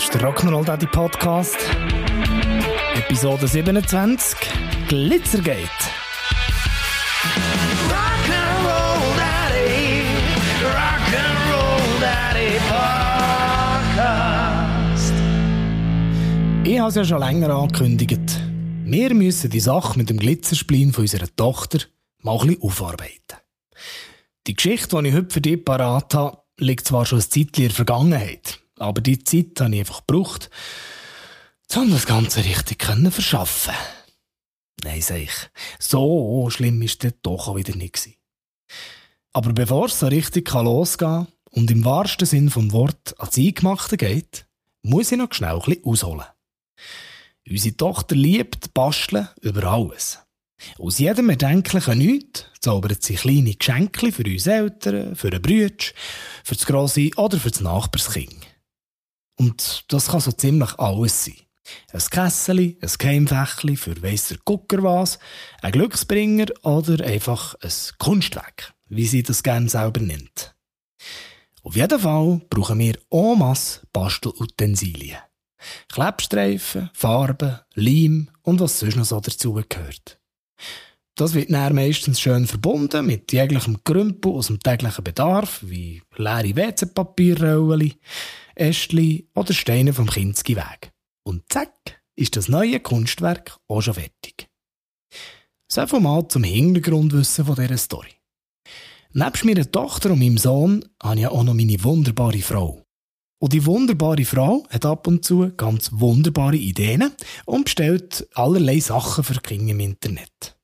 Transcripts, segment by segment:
Das ist der Rock'n'Roll Daddy Podcast. Episode 27. Glitzergate. Rock'n'Roll Daddy, Rock'n'Roll Daddy Podcast. Ich habe es ja schon länger angekündigt. Wir müssen die Sache mit dem Glitzerspleen von unserer Tochter mal ein bisschen aufarbeiten. Die Geschichte, die ich heute für dich parat habe, liegt zwar schon ein Zeitchen in der Vergangenheit, aber die Zeit habe ich einfach gebraucht, um das Ganze richtig können verschaffen. Nein, sag ich, so schlimm ist das doch auch wieder nicht. Aber bevor es so richtig losgehen kann und im wahrsten Sinn vom Wort ans Eingemachte geht, muss ich noch schnell bisschen ausholen. Unsere Tochter liebt Basteln über alles. Aus jedem erdenklichen Nichts zaubert sie kleine Geschenke für uns Eltern, für einen Brütsch, für das Grosse oder für das Nachbarskind. Und das kann so ziemlich alles sein. Ein Kessel, ein Keimfächli für weiss der Gucker was, ein Glücksbringer oder einfach ein Kunstwerk, wie sie das gerne selber nennt. Auf jeden Fall brauchen wir masse Bastelutensilien. Klebstreifen, Farben, Leim und was sonst noch so dazugehört. Das wird dann meistens schön verbunden mit jeglichem Krümpel aus dem täglichen Bedarf, wie leere WC-Papierrollen, Ästchen oder Steine vom Kinski-Weg. Und zack, ist das neue Kunstwerk auch schon fertig. So viel mal zum Hintergrundwissen von dieser Story. Nebst meiner Tochter und meinem Sohn habe ich auch noch meine wunderbare Frau. Und die wunderbare Frau hat ab und zu ganz wunderbare Ideen und bestellt allerlei Sachen für Kinder im Internet.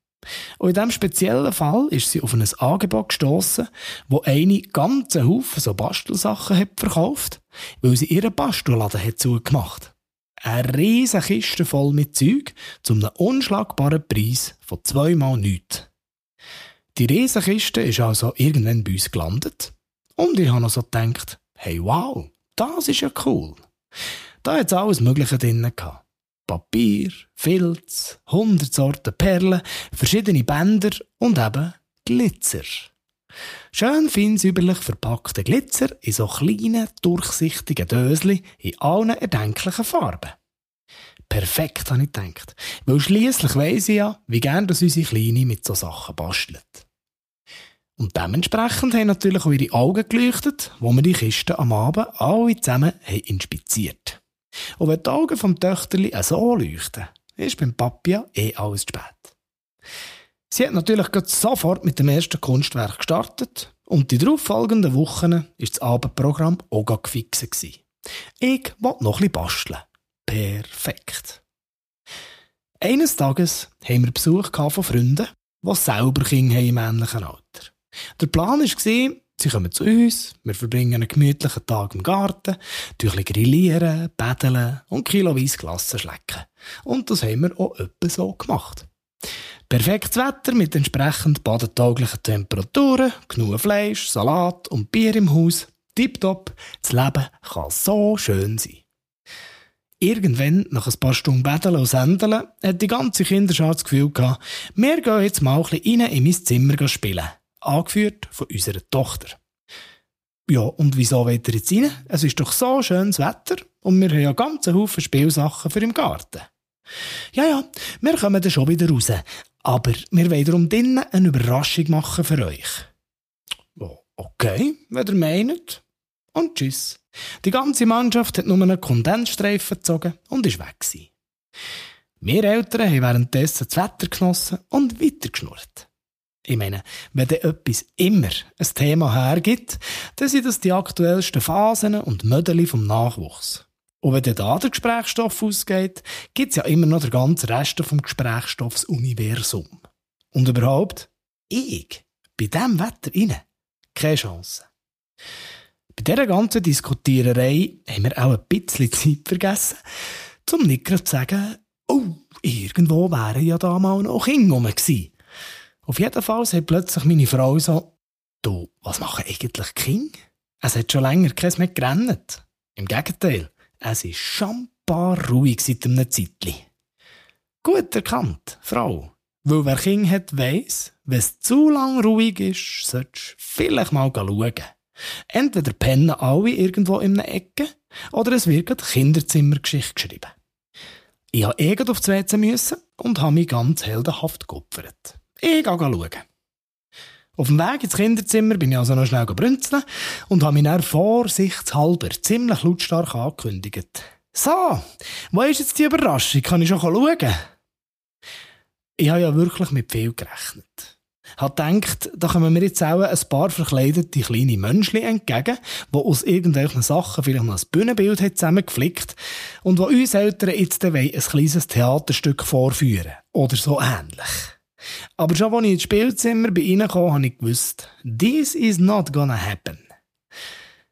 Und in diesem speziellen Fall ist sie auf ein Angebot gestoßen, wo eine ganze Haufen so Bastelsachen hat verkauft, weil sie ihren Bastelladen hat zugemacht. Eine riesige Kiste voll mit Zeug zum einem unschlagbaren Preis von zweimal nichts. Die riesige Kiste ist also irgendwann bei uns gelandet. Und ich habe noch so gedacht, hey wow, das ist ja cool. Da hat es alles Mögliche drin gehabt. Papier, Filz, hundert Sorten Perlen, verschiedene Bänder und eben Glitzer. Schön fein säuberlich verpackte Glitzer in so kleinen, durchsichtigen Dösli in allen erdenklichen Farben. Perfekt, habe ich gedacht. Weil schliesslich weiss ich ja, wie gern unsere Kleine mit so Sachen bastelt. Und dementsprechend haben natürlich auch ihre Augen geleuchtet, wo wir die Kiste am Abend alle zusammen haben inspiziert Und wenn die Augen vom Töchterli so leuchten, ist beim Papi ja eh alles zu spät. Sie hat natürlich sofort mit dem ersten Kunstwerk gestartet und die darauffolgenden Wochen war das Abendprogramm auch gefixt. Ich wollte noch ein bisschen basteln. Perfekt. Eines Tages haben wir Besuch von Freunden, die selber Kinder haben im ähnlichen Alter. Der Plan war, sie kommen zu uns, wir verbringen einen gemütlichen Tag im Garten, durch grillieren, betteln und kiloweise Glassen schlecken. Und das haben wir auch etwa so gemacht. Perfektes Wetter mit entsprechend badetauglichen Temperaturen, genug Fleisch, Salat und Bier im Haus. Tipptopp, das Leben kann so schön sein. Irgendwann, nach ein paar Stunden Betteln und Sendeln, hat die ganze Kinderschar das Gefühl gehabt, wir gehen jetzt mal ein bisschen rein in mein Zimmer spielen angeführt von unserer Tochter. Ja, und wieso wollt ihr jetzt rein? Es ist doch so schönes Wetter und wir haben ja ganze Haufen Spielsachen für im Garten. Ja, ja, wir kommen dann schon wieder raus. Aber wir wollen darum drinnen eine Überraschung machen für euch. Okay, wenn ihr meint. Und tschüss. Die ganze Mannschaft hat nur einen Kondensstreifen gezogen und ist weg. Wir Eltern haben währenddessen das Wetter genossen und weitergeschnurrt. Ich meine, wenn dann etwas immer ein Thema hergibt, dann sind das die aktuellsten Phasen und Mödeli vom Nachwuchs. Und wenn dann da der Gesprächsstoff ausgeht, gibt es ja immer noch den ganzen Rest vom Gesprächsstoffsuniversum. Und überhaupt, ich, bei diesem Wetter inne, keine Chance. Bei dieser ganzen Diskutiererei haben wir auch ein bisschen Zeit vergessen, um nicht gerade zu sagen, oh, irgendwo wären ja da mal noch Kinder gewesen. Auf jeden Fall sagt plötzlich meine Frau so, du, was machen eigentlich King? Es hat schon länger keins mehr gerannt. Im Gegenteil, es ist schon paar ruhig seit einem Zeitli. Gut erkannt, Frau. Weil wer King hat, weiss, wenn es zu lang ruhig ist, solltest du vielleicht mal schauen. Entweder pennen alle irgendwo in einer Ecke, Oder es wird eine Kinderzimmergeschichte geschrieben. Ich habe eh auf das WC müssen und habe mich ganz heldenhaft geopfert. Ich gehe schauen. Auf dem Weg ins Kinderzimmer bin ich also noch schnell brünzeln und habe mich dann vorsichtshalber ziemlich lautstark angekündigt. So, wo ist jetzt die Überraschung? Kann ich schon schauen? Ich habe ja wirklich mit viel gerechnet hat gedacht, da kommen mir jetzt auch ein paar verkleidete kleine Menschen entgegen, die aus irgendwelchen Sachen vielleicht noch ein Bühnenbild haben zusammengeflickt und die uns Eltern jetzt ein kleines Theaterstück vorführen. Oder so ähnlich. Aber schon als ich ins Spielzimmer bei ihnen kam, habe ich gewusst, this is not gonna happen.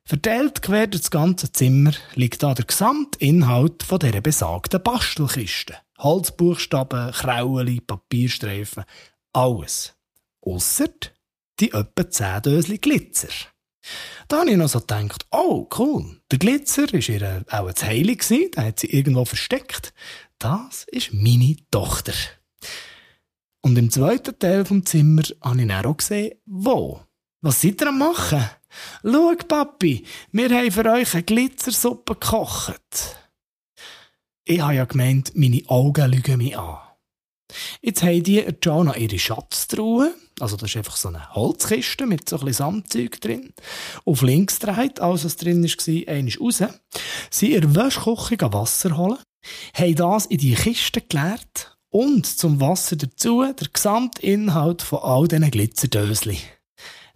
Verteilt quer durch das ganze Zimmer liegt da der Gesamtinhalt von dieser besagten Bastelkiste. Holzbuchstaben, Krauli, Papierstreifen, alles. Ausser die etwa 10 Dösli Glitzer. Da habe ich noch so gedacht, oh cool, der Glitzer war ihr auch ein Heilig, den hat sie irgendwo versteckt. Das ist meine Tochter. Und im zweiten Teil vom Zimmer habe ich dann auch gesehen, wo. Was seid ihr am machen? Schau, Papi, wir haben für euch eine Glitzersuppe gekocht. Ich habe ja gemeint, meine Augen lügen mich an. Jetzt haben die Joanna ihre Schatztruhe, also das ist einfach so eine Holzkiste mit so ein bisschen Samtzeug drin, auf links dreht, alles was drin war, einmal raus, sie ihr Wäschküche Wasser holen, haben das in die Kiste geleert und zum Wasser dazu der Gesamtinhalt von all diesen Glitzerdöschen.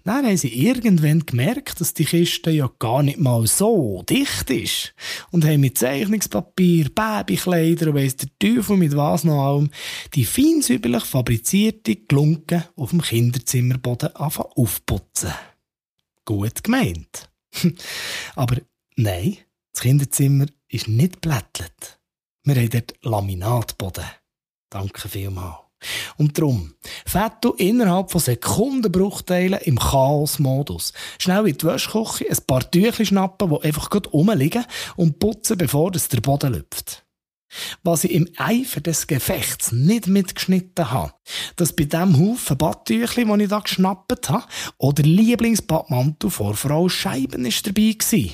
Dann haben sie irgendwann gemerkt, dass die Kiste ja gar nicht mal so dicht ist. Und haben mit Zeichnungspapier, Babykleider und weiss der Teufel mit was noch allem die feinsäuberlich fabrizierte Glunken auf dem Kinderzimmerboden anfangen aufputzen. Gut gemeint. Aber nein, das Kinderzimmer ist nicht blättelt. Wir haben dort Laminatboden. Danke vielmals. Und fährt du innerhalb von Sekundenbruchteilen im Chaos-Modus. Schnell in die Wäschküche ein paar Tücher schnappen, die einfach gut rumliegen und putzen, bevor es der Boden lüpft. Was ich im Eifer des Gefechts nicht mitgeschnitten habe, dass bei dem Haufen Badtüchli, den ich da geschnappt habe, oder Lieblingsbadmantel vor Frau Scheiben ist dabei gewesen.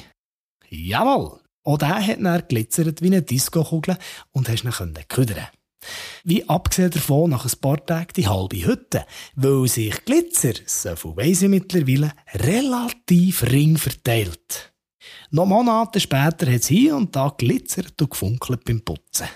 Jawohl! Auch der hat dann glitzert wie eine Disco-Kugel und hast ihn küdern wie abgesehen davon nach ein paar Tagen die halbe Hütte, weil sich Glitzer, so viel weiss ich mittlerweile, relativ ring verteilt. Noch Monate später hat es hier und da glitzert und gefunkelt beim Putzen.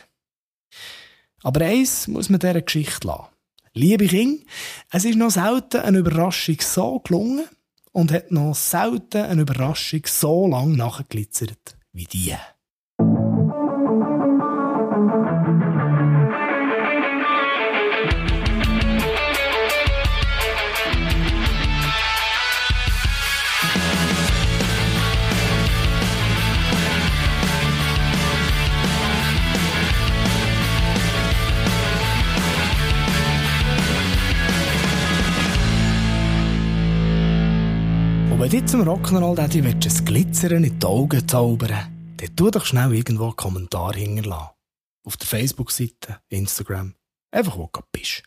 Aber eins muss man dieser Geschichte lassen. Liebe Kinder, es ist noch selten eine Überraschung so gelungen und hat noch selten eine Überraschung so lang nachgeglitzert wie die. Wenn du zum Rock'n'Roll Daddy ein Glitzern in die Augen zaubern, dann tu doch schnell irgendwo einen Kommentar hinterlassen. Auf der Facebook-Seite, Instagram, einfach wo du bist.